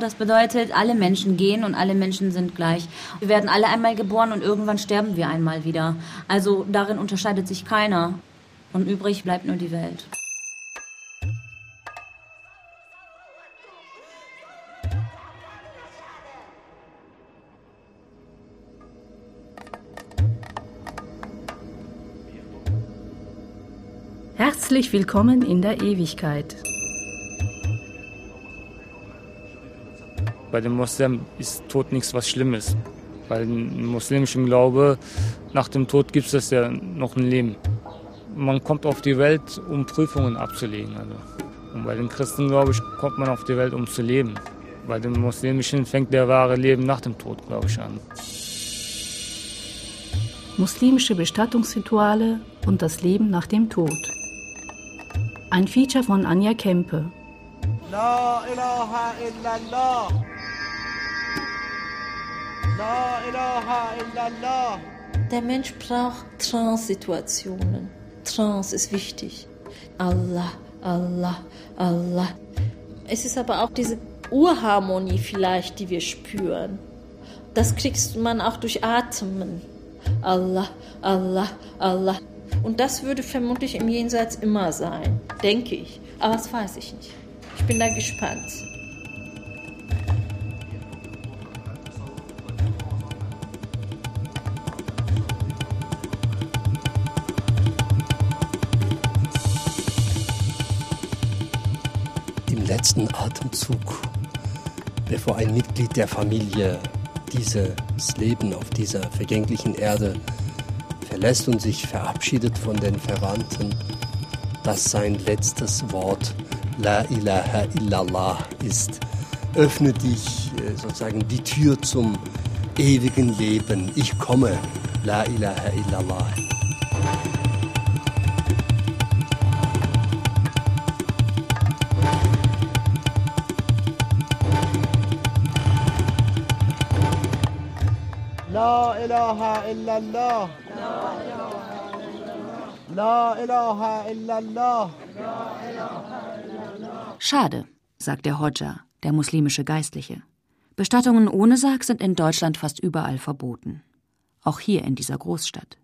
Das bedeutet, alle Menschen gehen und alle Menschen sind gleich. Wir werden alle einmal geboren und irgendwann sterben wir einmal wieder. Also darin unterscheidet sich keiner. Und übrig bleibt nur die Welt. Herzlich willkommen in der Ewigkeit. Bei den Moslems ist Tod nichts was Schlimmes. Weil im muslimischen Glaube, nach dem Tod gibt es ja noch ein Leben. Man kommt auf die Welt, um Prüfungen abzulegen. Also. Und bei den Christen, glaube ich, kommt man auf die Welt, um zu leben. Bei den muslimischen fängt der wahre Leben nach dem Tod, glaube ich, an. Muslimische Bestattungsrituale und das Leben nach dem Tod. Ein Feature von Anja Kempe. La ilaha illallah. La ilaha illallah. Der Mensch braucht Trance-Situationen. Trance ist wichtig. Allah, Allah, Allah. Es ist aber auch diese Urharmonie vielleicht, die wir spüren. Das kriegst man auch durch Atmen. Allah, Allah, Allah. Und das würde vermutlich im Jenseits immer sein, denke ich. Aber das weiß ich nicht. Ich bin da gespannt. Letzten Atemzug, bevor ein Mitglied der Familie dieses Leben auf dieser vergänglichen Erde verlässt und sich verabschiedet von den Verwandten, dass sein letztes Wort La ilaha illallah ist. Öffne dich äh, sozusagen die Tür zum ewigen Leben. Ich komme. La ilaha illallah. La ilaha illallah. La ilaha illallah. Schade, sagt der Hodja, der muslimische Geistliche. Bestattungen ohne Sarg sind in Deutschland fast überall verboten. Auch hier in dieser Großstadt.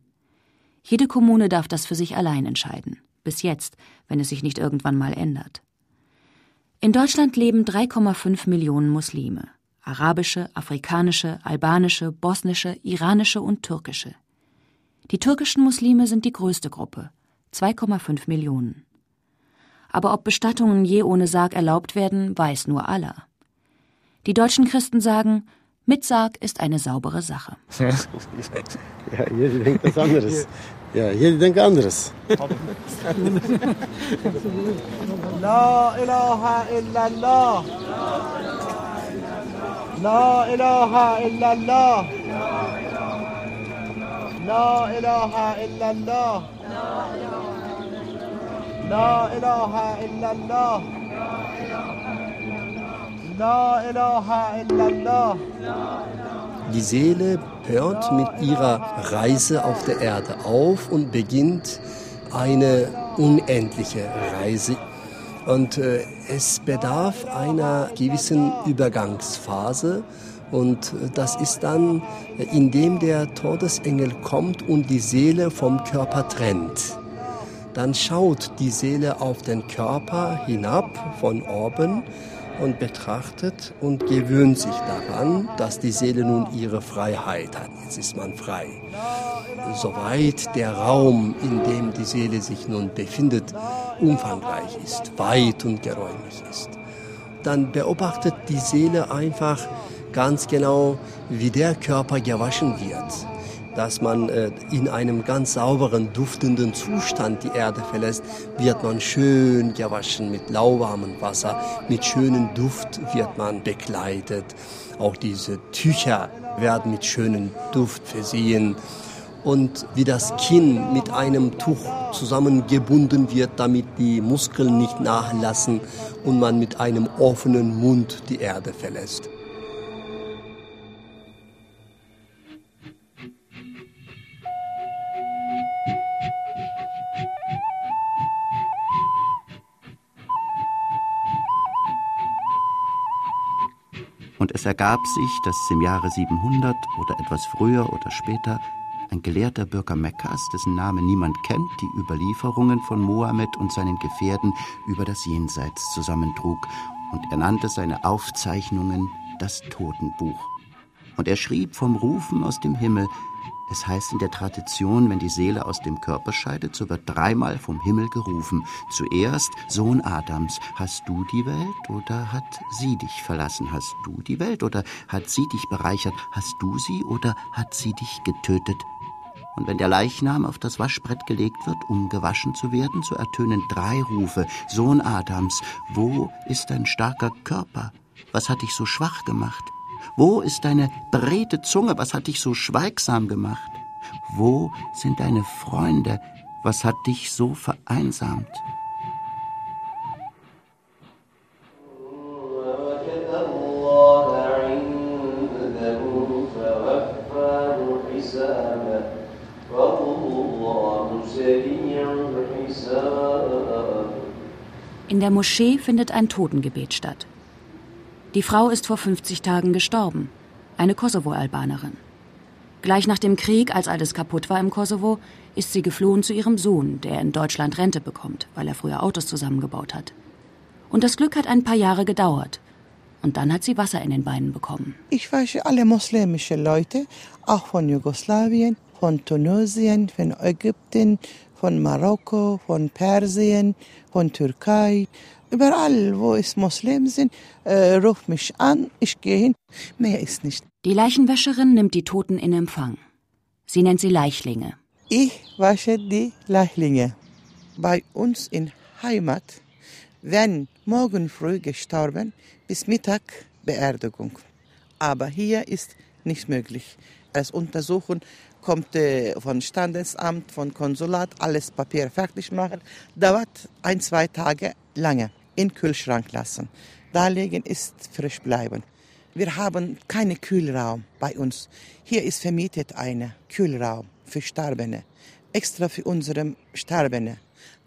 Jede Kommune darf das für sich allein entscheiden. Bis jetzt, wenn es sich nicht irgendwann mal ändert. In Deutschland leben 3,5 Millionen Muslime. Arabische, afrikanische, albanische, bosnische, iranische und türkische. Die türkischen Muslime sind die größte Gruppe, 2,5 Millionen. Aber ob Bestattungen je ohne Sarg erlaubt werden, weiß nur Allah. Die deutschen Christen sagen, mit Sarg ist eine saubere Sache. Ja, jeder denkt was anderes. Ja, jeder denkt anderes. La ilaha illallah. La ilaha illallah. La ilaha illallah. La ilaha illallah. La ilaha illallah. Die Seele hört mit ihrer Reise auf der Erde auf und beginnt eine unendliche Reise. Und äh, es bedarf einer gewissen Übergangsphase. Und äh, das ist dann, äh, indem der Todesengel kommt und die Seele vom Körper trennt dann schaut die Seele auf den Körper hinab von oben und betrachtet und gewöhnt sich daran, dass die Seele nun ihre Freiheit hat. Jetzt ist man frei. Soweit der Raum, in dem die Seele sich nun befindet, umfangreich ist, weit und geräumig ist, dann beobachtet die Seele einfach ganz genau, wie der Körper gewaschen wird dass man äh, in einem ganz sauberen, duftenden Zustand die Erde verlässt, wird man schön gewaschen mit lauwarmem Wasser, mit schönem Duft wird man bekleidet. Auch diese Tücher werden mit schönem Duft versehen. Und wie das Kinn mit einem Tuch zusammengebunden wird, damit die Muskeln nicht nachlassen und man mit einem offenen Mund die Erde verlässt. Und es ergab sich, dass im Jahre 700 oder etwas früher oder später ein gelehrter Bürger Mekkas, dessen Name niemand kennt, die Überlieferungen von Mohammed und seinen Gefährten über das Jenseits zusammentrug, und er nannte seine Aufzeichnungen das Totenbuch. Und er schrieb vom Rufen aus dem Himmel, es heißt in der Tradition, wenn die Seele aus dem Körper scheidet, so wird dreimal vom Himmel gerufen. Zuerst, Sohn Adams, hast du die Welt oder hat sie dich verlassen? Hast du die Welt oder hat sie dich bereichert? Hast du sie oder hat sie dich getötet? Und wenn der Leichnam auf das Waschbrett gelegt wird, um gewaschen zu werden, so ertönen drei Rufe. Sohn Adams, wo ist dein starker Körper? Was hat dich so schwach gemacht? Wo ist deine beredte Zunge? Was hat dich so schweigsam gemacht? Wo sind deine Freunde? Was hat dich so vereinsamt? In der Moschee findet ein Totengebet statt. Die Frau ist vor 50 Tagen gestorben, eine Kosovo-Albanerin. Gleich nach dem Krieg, als alles kaputt war im Kosovo, ist sie geflohen zu ihrem Sohn, der in Deutschland Rente bekommt, weil er früher Autos zusammengebaut hat. Und das Glück hat ein paar Jahre gedauert. Und dann hat sie Wasser in den Beinen bekommen. Ich wasche alle muslimischen Leute, auch von Jugoslawien, von Tunesien, von Ägypten, von Marokko, von Persien, von Türkei. Überall, wo es Muslim sind, äh, ruft mich an, ich gehe hin. Mehr ist nicht. Die Leichenwäscherin nimmt die Toten in Empfang. Sie nennt sie Leichlinge. Ich wasche die Leichlinge. Bei uns in Heimat werden morgen früh gestorben, bis Mittag Beerdigung. Aber hier ist nicht möglich. Als Untersuchen kommt äh, von Standesamt, von Konsulat, alles Papier fertig machen. Dauert ein, zwei Tage lange. In Kühlschrank lassen. Da legen ist frisch bleiben. Wir haben keinen Kühlraum bei uns. Hier ist vermietet ein Kühlraum für Sterbende. Extra für unsere Sterbende.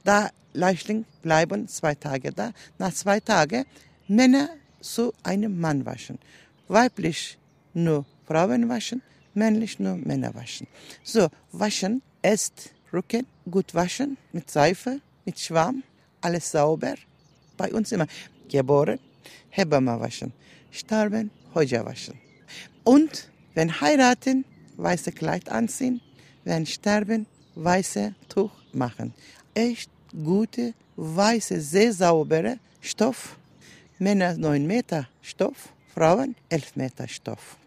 Da Leichling bleiben zwei Tage da. Nach zwei Tagen Männer zu einem Mann waschen. Weiblich nur Frauen waschen männlich nur Männer waschen. So, waschen ist Rücken gut waschen mit Seife, mit Schwamm, alles sauber. Bei uns immer geboren, Hebamme waschen, sterben, Hoja waschen. Und wenn heiraten, weiße Kleid anziehen, wenn sterben, weiße Tuch machen. Echt gute, weiße, sehr saubere Stoff. Männer 9 Meter Stoff, Frauen 11 Meter Stoff.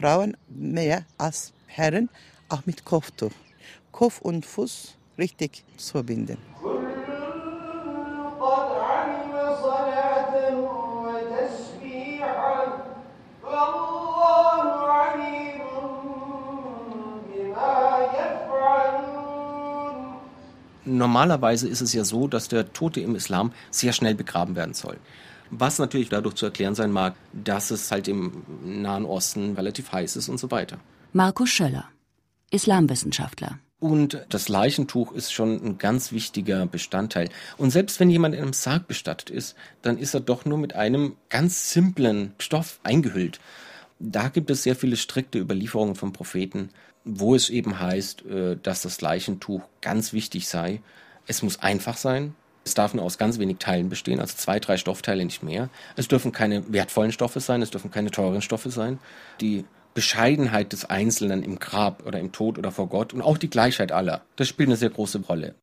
Frauen mehr als Herren, auch mit Kopftuch. Kopf und Fuß richtig zu verbinden. Normalerweise ist es ja so, dass der Tote im Islam sehr schnell begraben werden soll. Was natürlich dadurch zu erklären sein mag, dass es halt im Nahen Osten relativ heiß ist und so weiter. Markus Schöller, Islamwissenschaftler. Und das Leichentuch ist schon ein ganz wichtiger Bestandteil. Und selbst wenn jemand in einem Sarg bestattet ist, dann ist er doch nur mit einem ganz simplen Stoff eingehüllt. Da gibt es sehr viele strikte Überlieferungen von Propheten, wo es eben heißt, äh, dass das Leichentuch ganz wichtig sei. Es muss einfach sein, es darf nur aus ganz wenig Teilen bestehen, also zwei, drei Stoffteile, nicht mehr. Es dürfen keine wertvollen Stoffe sein, es dürfen keine teuren Stoffe sein. Die Bescheidenheit des Einzelnen im Grab oder im Tod oder vor Gott und auch die Gleichheit aller, das spielt eine sehr große Rolle.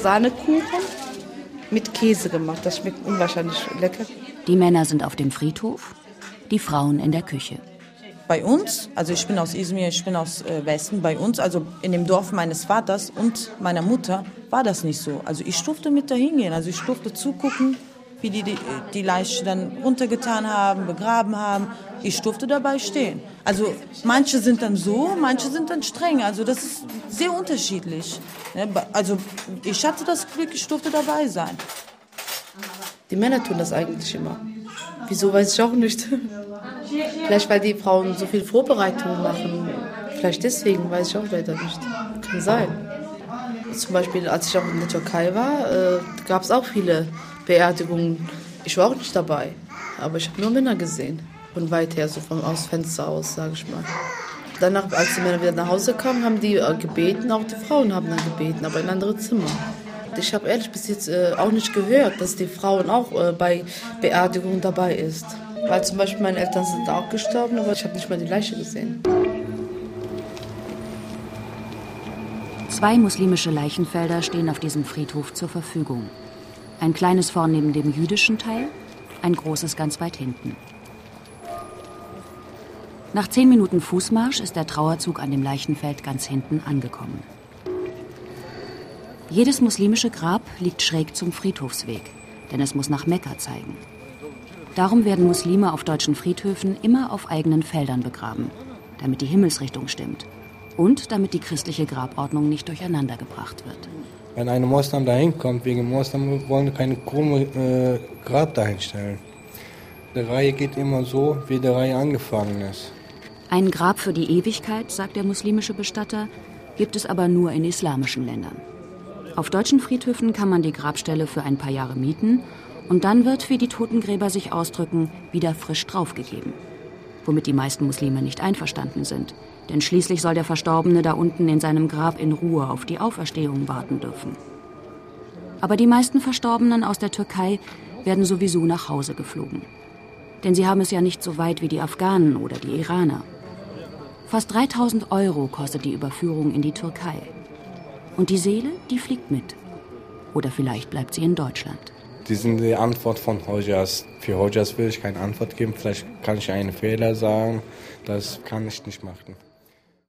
Sahnekuchen mit Käse gemacht, das schmeckt unwahrscheinlich lecker. Die Männer sind auf dem Friedhof, die Frauen in der Küche bei uns, also ich bin aus Izmir, ich bin aus äh, Westen, bei uns, also in dem Dorf meines Vaters und meiner Mutter, war das nicht so. Also ich durfte mit dahin gehen, also ich durfte zugucken, wie die, die die Leiche dann runtergetan haben, begraben haben. Ich durfte dabei stehen. Also manche sind dann so, manche sind dann streng. Also das ist sehr unterschiedlich. Ne? Also ich hatte das Glück, ich durfte dabei sein. Die Männer tun das eigentlich immer. Wieso weiß ich auch nicht. Vielleicht weil die Frauen so viel Vorbereitung machen. Vielleicht deswegen weiß ich auch leider nicht. Kann sein. Zum Beispiel, als ich auch in der Türkei war, äh, gab es auch viele Beerdigungen. Ich war auch nicht dabei, aber ich habe nur Männer gesehen. Von weit her, so vom aus Fenster aus, sage ich mal. Danach, als die Männer wieder nach Hause kamen, haben die äh, gebeten, auch die Frauen haben dann gebeten, aber in andere Zimmer. Ich habe ehrlich bis jetzt äh, auch nicht gehört, dass die Frauen auch äh, bei Beerdigungen dabei ist. Weil zum Beispiel meine Eltern sind auch gestorben, aber ich habe nicht mal die Leiche gesehen. Zwei muslimische Leichenfelder stehen auf diesem Friedhof zur Verfügung. Ein kleines vorn neben dem jüdischen Teil, ein großes ganz weit hinten. Nach zehn Minuten Fußmarsch ist der Trauerzug an dem Leichenfeld ganz hinten angekommen. Jedes muslimische Grab liegt schräg zum Friedhofsweg, denn es muss nach Mekka zeigen. Darum werden Muslime auf deutschen Friedhöfen immer auf eigenen Feldern begraben, damit die Himmelsrichtung stimmt und damit die christliche Grabordnung nicht durcheinandergebracht wird. Wenn ein Moslem dahin kommt, wegen Moslem wollen wir keine krumme äh, Grab dahinstellen. Die Reihe geht immer so, wie die Reihe angefangen ist. Ein Grab für die Ewigkeit, sagt der muslimische Bestatter, gibt es aber nur in islamischen Ländern. Auf deutschen Friedhöfen kann man die Grabstelle für ein paar Jahre mieten und dann wird, wie die Totengräber sich ausdrücken, wieder frisch draufgegeben. Womit die meisten Muslime nicht einverstanden sind. Denn schließlich soll der Verstorbene da unten in seinem Grab in Ruhe auf die Auferstehung warten dürfen. Aber die meisten Verstorbenen aus der Türkei werden sowieso nach Hause geflogen. Denn sie haben es ja nicht so weit wie die Afghanen oder die Iraner. Fast 3000 Euro kostet die Überführung in die Türkei. Und die Seele, die fliegt mit. Oder vielleicht bleibt sie in Deutschland. Die sind die Antwort von Hojas. Für Hojas will ich keine Antwort geben. Vielleicht kann ich einen Fehler sagen. Das kann ich nicht machen.